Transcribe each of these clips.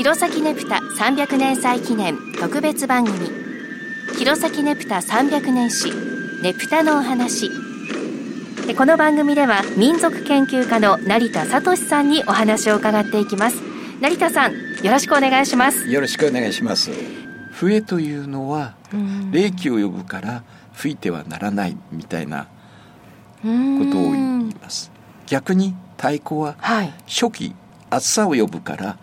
弘前ねぷた300年祭記念特別番組弘前ねぷた300年史ねぷたのお話この番組では民族研究家の成田聡さんにお話を伺っていきます。成田さんよろしくお願いします。よろしくお願いします。笛というのは霊気を呼ぶから吹いてはならないみたいなことを言います。逆に太鼓は初期、暑さを呼ぶから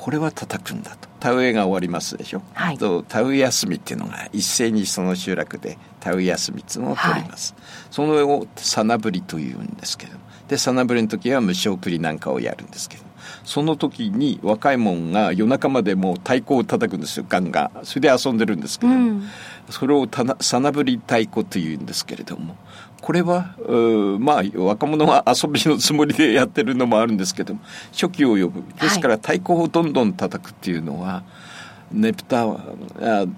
これは叩くんだと。田植えが終わりますでしょ、はい、と田植え休みっていうのが一斉にその集落で田植え休みっていうのを取ります、はい、そのをさなぶりというんですけど。でさなぶりの時は無償送りなんかをやるんですけどその時に若いもんが夜中までもう太鼓を叩くんですよガンガン。それで遊んでるんですけど、うん、それをさなぶり太鼓というんですけれども。これはまあ若者は遊びのつもりでやってるのもあるんですけども初期を呼ぶ。ですから太鼓をどんどん叩くっていうのは、ねぷた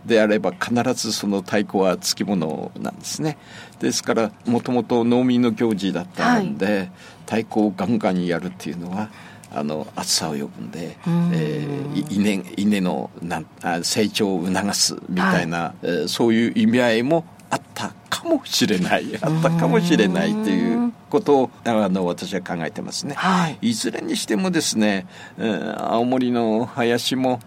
であれば必ずその太鼓はつきものなんですね。ですからもともと農民の行事だったんで、はい、太鼓をガンガンやるっていうのはあの暑さを呼ぶんで、えー、稲稲のなん成長を促すみたいな、はい、えー、そういう意味合いもあったかもしれない。あったかもしれないっていうことをあの私は考えてますね、はい、いずれにしてもですね、えー、青森の林も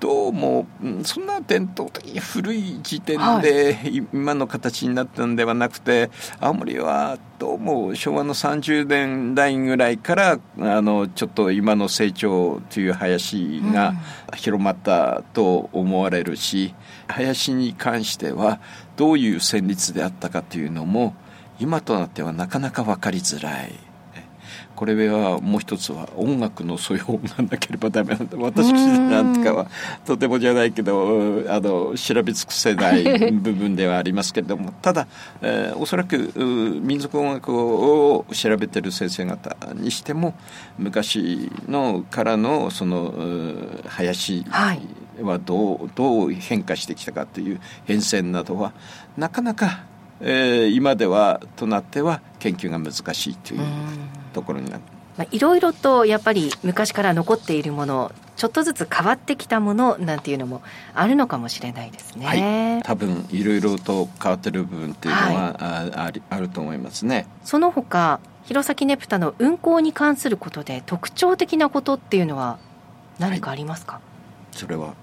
どうもそんな伝統的に古い時点で今の形になったんではなくて青森はどうも昭和の30年代ぐらいからあのちょっと今の成長という林が広まったと思われるし、林に関してはどういう旋律であったかというのも今となってはなかなか分かりづらい。これはもう一つは音楽の素養がなければダメなんだ。私なんかはとてもじゃないけどあの調べ尽くせない部分ではありますけれども。ただ、えー、おそらく民族音楽を調べてる先生方にしても昔のからのその林はどうどう変化してきたかという変遷などはなかなかえー、今ではとなっては研究が難しいというところになる。まあ、いろいろとやっぱり昔から残っているものちょっとずつ変わってきたものなんていうのもあるのかもしれないですね。はい、多分いろいろと変わってる部分っていうのは、はい、あありあると思いますね。その他弘前ねぷたの運行に関することで特徴的なことっていうのは何かありますか、はい、それは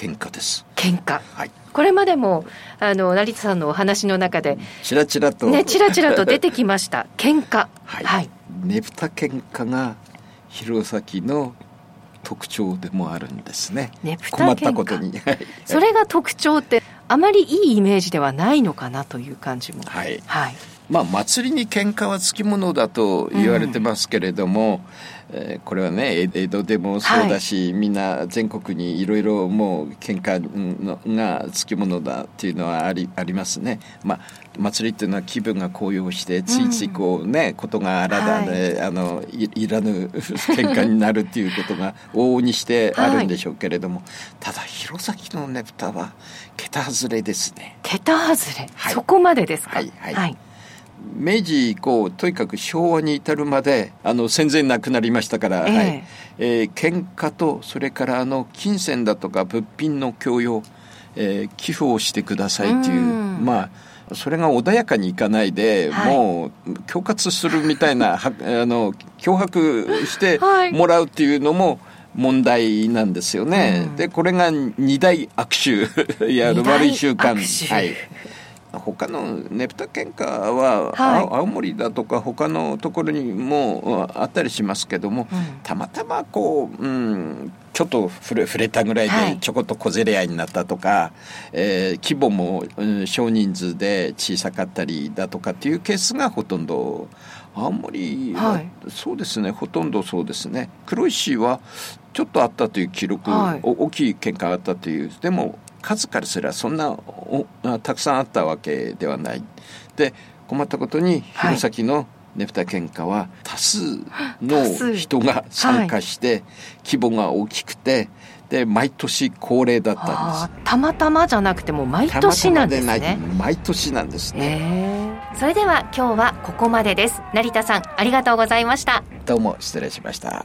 喧嘩です。喧嘩。はい。これまでもあの成田さんのお話の中でちらちらと。ねちらちらと出てきました。喧嘩。はい、はい、ねぶた喧嘩が弘前の特徴でもあるんですね。ねぶた困ったことに。それが特徴ってあまりいいイメージではないのかなという感じも。はい、はいまあ、祭りに喧嘩はつきものだと言われてますけれども、うん、えー、これはね江戸でもそうだし、はい、みんな全国にいろいろもう喧嘩のがつきものだっていうのはありありますね。まあ祭りっていうのは気分が高揚してついついこうね、うん、ことがあらだで、はい、あのいらぬ喧嘩になるっていうことが往々にしてあるんでしょうけれども、はい、ただ弘前のねぷたは桁外れですね。桁外れ、はい、そこまでですか？はい、はい明治以降とにかく昭和に至るまであの戦前なくなりましたから、えーはい。えー、喧嘩とそれからあの金銭だとか物品の供与、えー、寄付をしてくださいというまあそれが穏やかにいかないで、はい、もう恐喝するみたいな あの脅迫してもらうっていうのも、問題なんですよね。うん、で、これが二大握手、いや、悪い習慣。はい。他のねぷた喧嘩は、はい、青森だとか他のところにもあったりしますけども、うん、たまたまこう、うん、ちょっと触れ触れたぐらいでちょこっと小競り合いになったとか、はい、えー、規模も、うん、少人数で小さかったりだとかっていうケースがほとんど。青森は、はい、そうですねほとんどそうですね。黒石はちょっとあったという記録、はい、大きい喧嘩があったという。でも数からすればそんなたくさんあったわけではない。で困ったことに弘前のねぷた喧嘩は多数の人が参加して、規模が大きくてで毎年恒例だったんです。たまたまじゃなくても毎年なんですね。毎年なんですね。それでは今日はここまでです。成田さんありがとうございました。どうも失礼しました